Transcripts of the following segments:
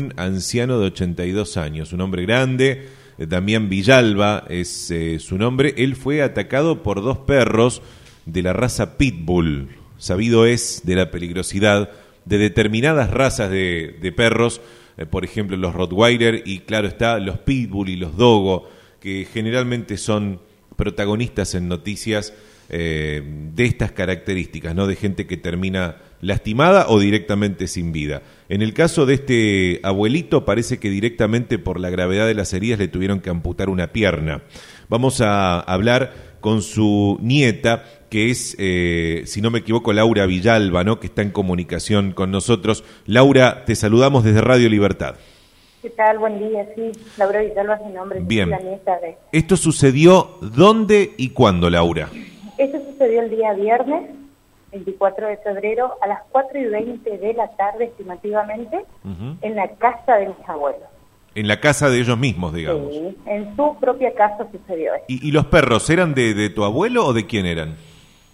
Un anciano de 82 años, un hombre grande, eh, Damián Villalba es eh, su nombre. Él fue atacado por dos perros de la raza Pitbull. Sabido es de la peligrosidad de determinadas razas de, perros, eh, por ejemplo los Rottweiler y claro está los Pitbull y los Dogo, que generalmente son protagonistas en noticias eh, de estas características, ¿no? De gente que termina lastimada o directamente sin vida. En el caso de este abuelito, parece que directamente por la gravedad de las heridas le tuvieron que amputar una pierna. Vamos a hablar con su nieta, que es, eh, si no me equivoco, Laura Villalba, ¿no? Que está en comunicación con nosotros. Laura, te saludamos desde Radio Libertad. ¿Qué tal? Buen día, sí. Laura Villalba es mi nombre. Bien. La nieta de... ¿Esto sucedió dónde y cuándo, Laura? Sucedió el día viernes, 24 de febrero, a las 4 y 20 de la tarde, estimativamente, Ujú. en la casa de mis abuelos. En la casa de ellos mismos, digamos. Sí, en su propia casa sucedió esto. ¿Y, y los perros eran de, de tu abuelo o de quién eran?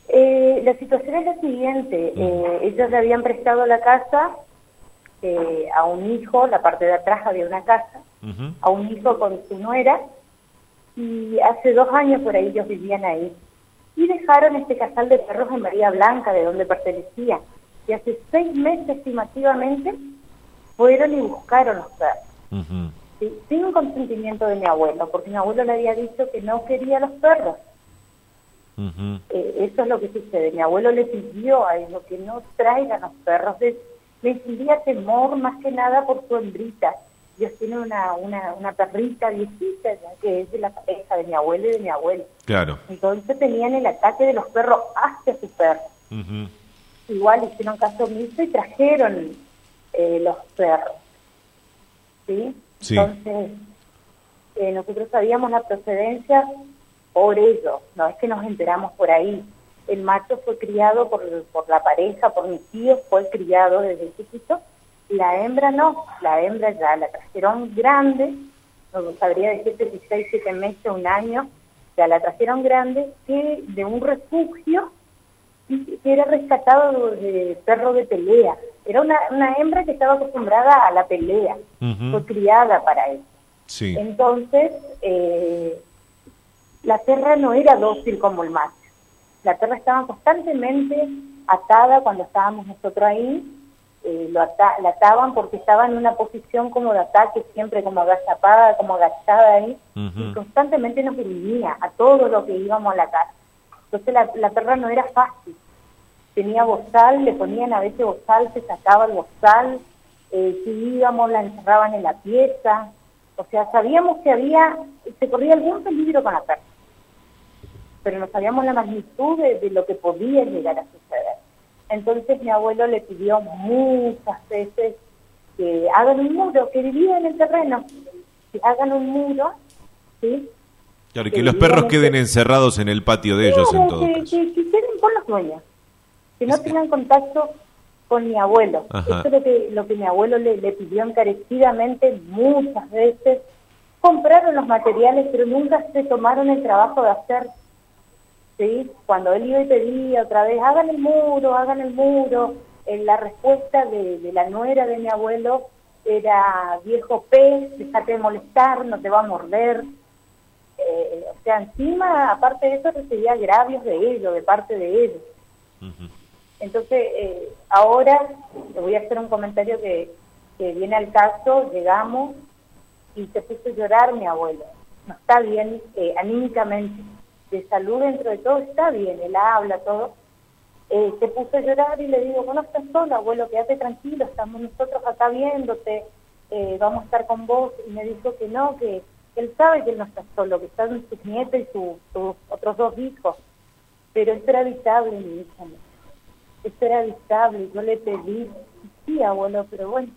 Eh, la situación es la siguiente. eh, ellos le habían prestado la casa eh, a un hijo, la parte de atrás había una casa, Ujú. a un hijo con su nuera, y hace dos años por ahí ellos vivían ahí. Y dejaron este casal de perros en María Blanca, de donde pertenecía. Y hace seis meses estimativamente fueron y buscaron los perros. Ujú. ¿sí? sin consentimiento de mi abuelo, porque mi abuelo le había dicho que no quería los perros. Eh, eso es lo que sucede. Mi abuelo le pidió a ellos que no traigan los perros. Les, les temor más que nada por su hembrita. Ellos tienen una, una, una perrita viejita que es de la pareja de mi abuelo y de mi abuelo. Claro. Entonces tenían el ataque de los perros hacia su perro. Ujú. Igual hicieron caso omiso y trajeron eh, los perros. ¿Sí? Sí. Entonces, eh, nosotros sabíamos la procedencia por ello, no es que nos enteramos por ahí. El macho fue criado por, por la pareja, por mis tíos, fue criado desde chiquito. La hembra no, la hembra ya la trajeron grande, no sabría decirte si seis, siete meses, un año, ya la trajeron grande, que de un refugio y que era rescatado de perro de pelea. Era una, una hembra que estaba acostumbrada a la pelea, fue criada para eso. Sí. Entonces, eh, la perra no era dócil como el macho. La perra estaba constantemente atada cuando estábamos nosotros ahí. Eh, lo ata- la ataban porque estaba en una posición como de ataque, siempre como agazapada, como agachada ahí. Y constantemente nos gruñía a todo lo que íbamos a la casa. Entonces la, la perra no era fácil. Tenía bozal, le ponían a veces bozal, se sacaba el bozal. eh, si íbamos, la encerraban en la pieza. O sea, sabíamos que había, se corría algún peligro con la perra, pero no sabíamos la magnitud de, de lo que podía llegar a suceder. Entonces mi abuelo le pidió muchas veces que hagan un muro, que en el terreno, que hagan un muro, ¿sí? Claro, y que que los perros queden que- encerrados en el patio de ellos en todo que, caso. que, que queden por los dueños, que no Es que- tengan contacto con mi abuelo. Ajá. Eso es lo que, lo que mi abuelo le, le pidió encarecidamente muchas veces. Compraron los materiales, pero nunca se tomaron el trabajo de hacer. ¿Sí? Cuando él iba y pedía otra vez, hagan el muro, hagan el muro, eh, la respuesta de, de la nuera de mi abuelo era, viejo pez, déjate de molestar, no te va a morder. Eh, o sea, encima, aparte de eso, recibía agravios de ellos, de parte de ellos. Entonces, eh, ahora le voy a hacer un comentario que, que viene al caso, llegamos y se puso a llorar mi abuelo. No está bien eh, anímicamente, de salud dentro de todo está bien, él habla, todo. Eh, se puso a llorar y le digo, bueno, estás solo, abuelo, quédate tranquilo, estamos nosotros acá viéndote, eh, vamos a estar con vos. Y me dijo que no, que él sabe que él no está solo, que están sus nietos y su- sus otros dos hijos. Pero esto era evitable, mi hija. Esto era evitable. Yo le pedí, sí, abuelo, pero bueno,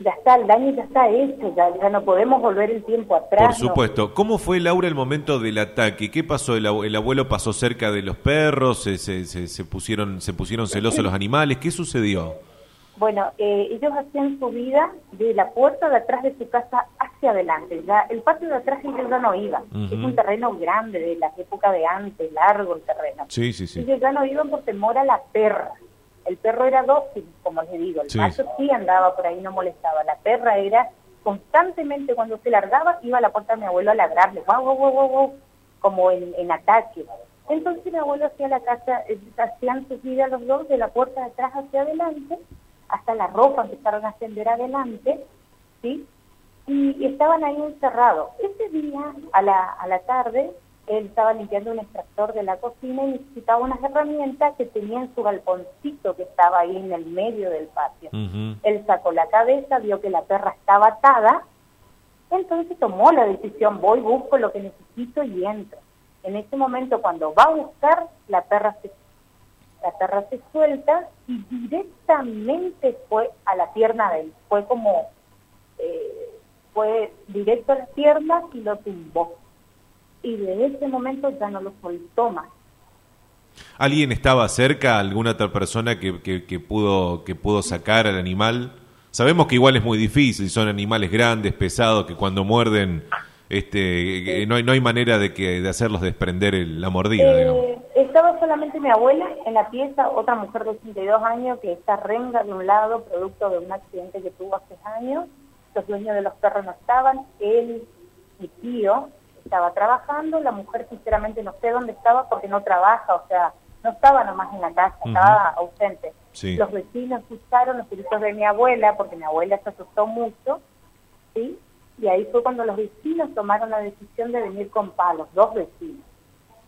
ya está, el daño ya está hecho, ya, ya no podemos volver el tiempo atrás. Por no. supuesto. ¿Cómo fue, Laura, el momento del ataque? ¿Qué pasó? ¿El, abue- el abuelo pasó cerca de los perros? ¿Se, se, se- se pusieron, ¿Se pusieron celosos los animales? ¿Qué sucedió? Bueno, eh, ellos hacían su vida de la puerta de atrás de su casa hacia adelante. Ya el patio de atrás ellos ya no iban. Es un terreno grande de la época de antes, largo el terreno. Sí, sí, sí. Ellos ya no iban por temor a la perra. El perro era dócil, como les digo, el macho sí andaba por ahí, no molestaba. La perra era constantemente cuando se largaba, iba a la puerta de mi abuelo a ladrarle, guau, guau, guau, guau, como en, en ataque. Entonces mi abuelo hacía la casa, eh, hacían su vida los dos de la puerta de atrás hacia adelante, hasta la ropa empezaron a ascender adelante, ¿sí? Y, estaban ahí encerrados. Ese día, a la, a la tarde, él estaba limpiando un extractor de la cocina y necesitaba unas herramientas que tenía en su galponcito que estaba ahí en el medio del patio. Él sacó la cabeza, vio que la perra estaba atada, entonces tomó la decisión, voy, busco lo que necesito y entro. En ese momento, cuando va a buscar, la perra se, la perra se suelta y directamente fue a la pierna de él. Fue como, eh, fue directo a la pierna y lo tumbó. Y de ese momento ya no lo soltó más. ¿Alguien estaba cerca, alguna otra persona que, que, pudo, que pudo sacar al animal? Sabemos que igual es muy difícil, son animales grandes, pesados, que cuando muerden este, no, hay, no hay manera de, que, de hacerlos desprender la mordida. Eh, estaba solamente mi abuela en la pieza, otra mujer de 82 años que está renga de un lado, producto de un accidente que tuvo hace años. Los dueños de los perros no estaban, él, mi tío, estaba trabajando, la mujer sinceramente no sé dónde estaba porque no trabaja, o sea, no estaba nomás en la casa, estaba ausente. Los vecinos escucharon los gritos de mi abuela, porque mi abuela se asustó mucho, ¿sí? y ahí fue cuando los vecinos tomaron la decisión de venir con palos, dos vecinos.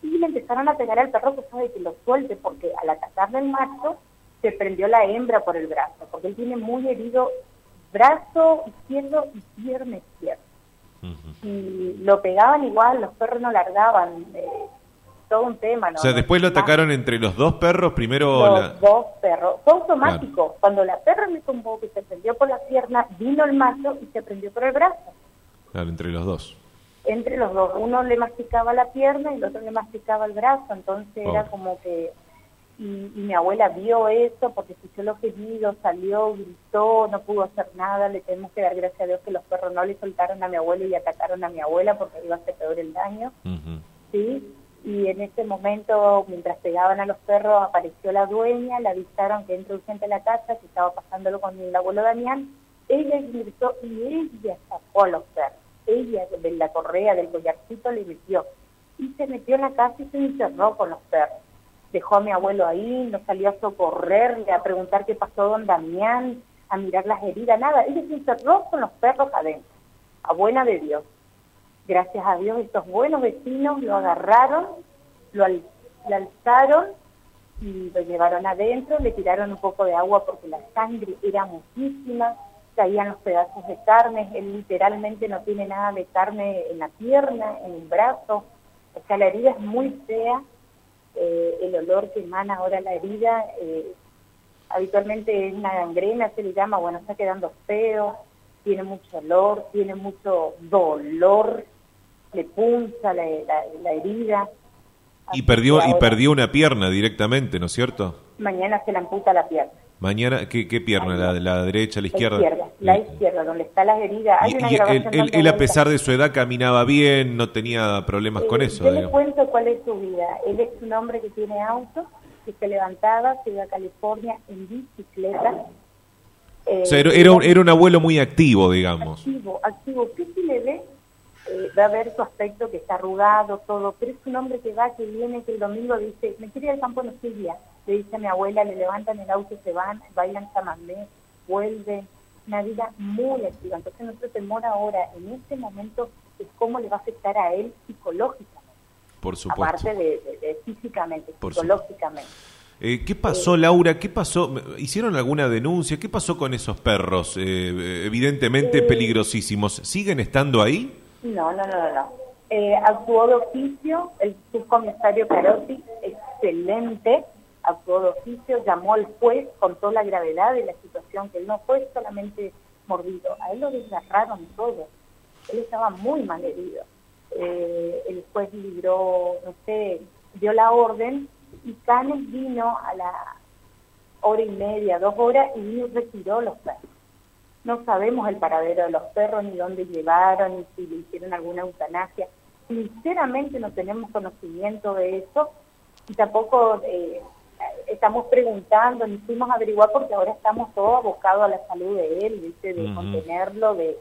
Y le empezaron a pegar al perro que sabe que lo suelte, porque al atacarle el macho se prendió la hembra por el brazo, porque él tiene muy herido brazo izquierdo y pierna izquierda. Y lo pegaban igual, los perros no largaban, eh, todo un tema. ¿no? O sea, después lo atacaron entre los dos perros, primero... Los dos perros, fue automático. Cuando la perra me tumbó, que se prendió por la pierna, vino el macho y se prendió por el brazo. Claro, entre los dos. Entre los dos. Uno le masticaba la pierna y el otro le masticaba el brazo. Entonces era como que... Y, mi abuela vio eso porque escuchó los queridos, salió, gritó, no pudo hacer nada. Le tenemos que dar gracias a Dios que los perros no le soltaron a mi abuela y atacaron a mi abuela porque iba a ser peor el daño. ¿Sí? Y en ese momento, mientras pegaban a los perros, apareció la dueña, le avisaron que entró urgente a la casa, que estaba pasándolo con el abuelo Damián. Ella ingresó y ella sacó a los perros ella de la correa del collarcito le metió y se metió en la casa y se encerró con los perros. Dejó a mi abuelo ahí, no salió a socorrerle, a preguntar qué pasó don Damián, a mirar las heridas, nada. Ella se encerró con los perros adentro, a buena de Dios. Gracias a Dios estos buenos vecinos lo agarraron, lo, lo alzaron y lo llevaron adentro, le tiraron un poco de agua porque la sangre era muchísima, caían los pedazos de carne, él literalmente no tiene nada de carne en la pierna, en el brazo, o sea, la herida es muy fea, eh, el olor que emana ahora la herida, eh, habitualmente es una gangrena, se le llama, bueno, está quedando feo, tiene mucho olor, tiene mucho dolor, le punza la, la, herida. Y perdió, y perdió una pierna directamente, ¿no es cierto? Mañana se le amputa la pierna. Mañana, ¿qué, qué pierna? ¿La, ¿La derecha, la izquierda? La izquierda, la izquierda donde está la herida. Hay una él, él, a pesar de su edad, caminaba bien, no tenía problemas con eh, eso. Yo le cuento cuál es su vida. Él es un hombre que tiene auto, que se levantaba, se iba a California en bicicleta. o sea, era, era, un, era un abuelo muy activo, digamos. Activo, activo. ¿Qué se le ve? Eh, va a ver su aspecto que está arrugado, todo, pero es un hombre que va, que viene, que el domingo dice, me quiero ir al campo, no estoy le dice a mi abuela, le levantan el auto, se van, bailan chamamé, vuelven, una vida muy activa. Entonces nuestro temor ahora, en este momento, es cómo le va a afectar a él psicológicamente. Por supuesto. Aparte de, físicamente, psicológicamente. Eh, ¿Qué pasó, Laura? ¿Qué pasó? ¿Hicieron alguna denuncia? ¿Qué pasó con esos perros? Eh, evidentemente eh, peligrosísimos. ¿Siguen estando ahí? No, no, no, no. actuó de oficio el subcomisario Carotti, excelente, actuó de oficio, llamó al juez, contó la gravedad de la situación, que él no fue solamente mordido, a él lo desgarraron todo, él estaba muy mal herido. Eh, el juez libró, no sé, dio la orden y Canes vino a la hora y media, dos horas y retiró los perros. No sabemos el paradero de los perros, ni dónde llevaron, ni si le hicieron alguna eutanasia. Sinceramente no tenemos conocimiento de eso y tampoco... Eh, estamos preguntando, ni fuimos a averiguar porque ahora estamos todos abocados a la salud de él, ¿viste? de contenerlo, de...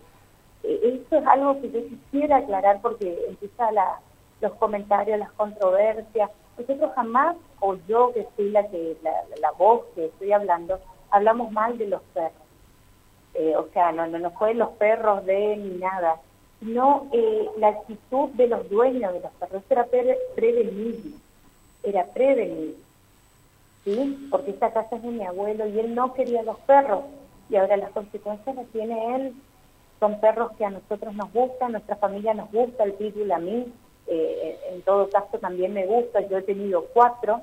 Eh, eso es algo que yo quisiera aclarar porque empieza la, los comentarios, las controversias. Nosotros jamás, o yo que soy la, que, la, voz que estoy hablando, hablamos mal de los perros. Eh, o sea, no, no, no fue los perros de ni nada, sino eh, la actitud de los dueños de los perros. Eso era pre prevenible, era prevenible. ¿Sí? Porque esta casa es de mi abuelo y él no quería los perros y ahora las consecuencias las tiene él. Son perros que a nosotros nos gustan, nuestra familia nos gusta, el pitbull a mí, eh, en todo caso también me gusta, yo he tenido cuatro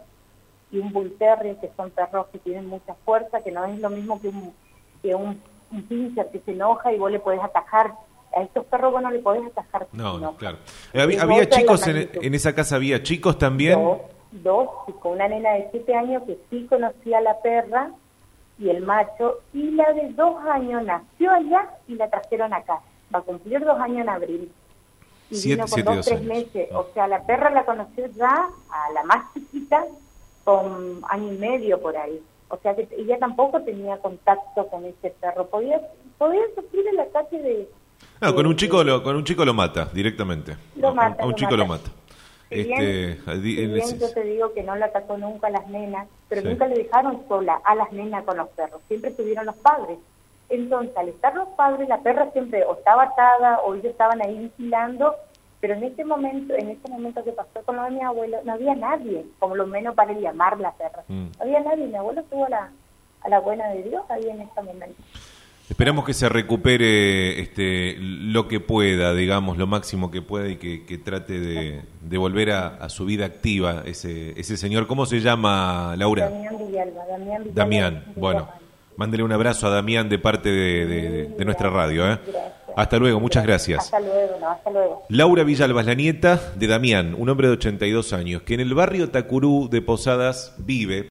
y un bull terrier que son perros que tienen mucha fuerza, que no es lo mismo que un, que un, un pincher que se enoja y vos le podés atajar a estos perros vos no le podés atajar. No, claro. ¿Había, chicos en, en, esa casa? ¿Había chicos también? Dos, con una nena de siete años que sí conocía a la perra y el macho, y la de dos años nació allá y la trajeron acá. Va a cumplir dos años en abril. Y vino con dos, tres meses. O sea, la perra la conoció ya a la más chiquita con año y medio por ahí. O sea que ella tampoco tenía contacto con ese perro. Podía, podía sufrir el ataque de... No, con un chico lo, con un chico lo mata directamente. Lo mata, a un chico lo mata. Este, bien, yo te digo que no la atacó nunca a las nenas, pero nunca le dejaron sola a las nenas con los perros, siempre estuvieron los padres. Entonces, al estar los padres, la perra siempre o estaba atada o ellos estaban ahí vigilando, pero en este momento, en este momento que pasó con lo de mi abuelo, no había nadie, como lo menos para llamar la perra. Mm. No había nadie, mi abuelo estuvo a la, a la buena de Dios ahí en este momento. Esperamos que se recupere este, lo que pueda, digamos, lo máximo que pueda y que, trate de, volver a, su vida activa ese, ese señor. ¿Cómo se llama, Laura? Damián Villalba. Damián, Villalba, Damián. bueno, mándele un abrazo a Damián de parte de, nuestra radio. ¿eh? Hasta luego, muchas gracias. Hasta luego, hasta luego. Laura Villalba es la nieta de Damián, un hombre de 82 años, que en el barrio Tacurú de Posadas vive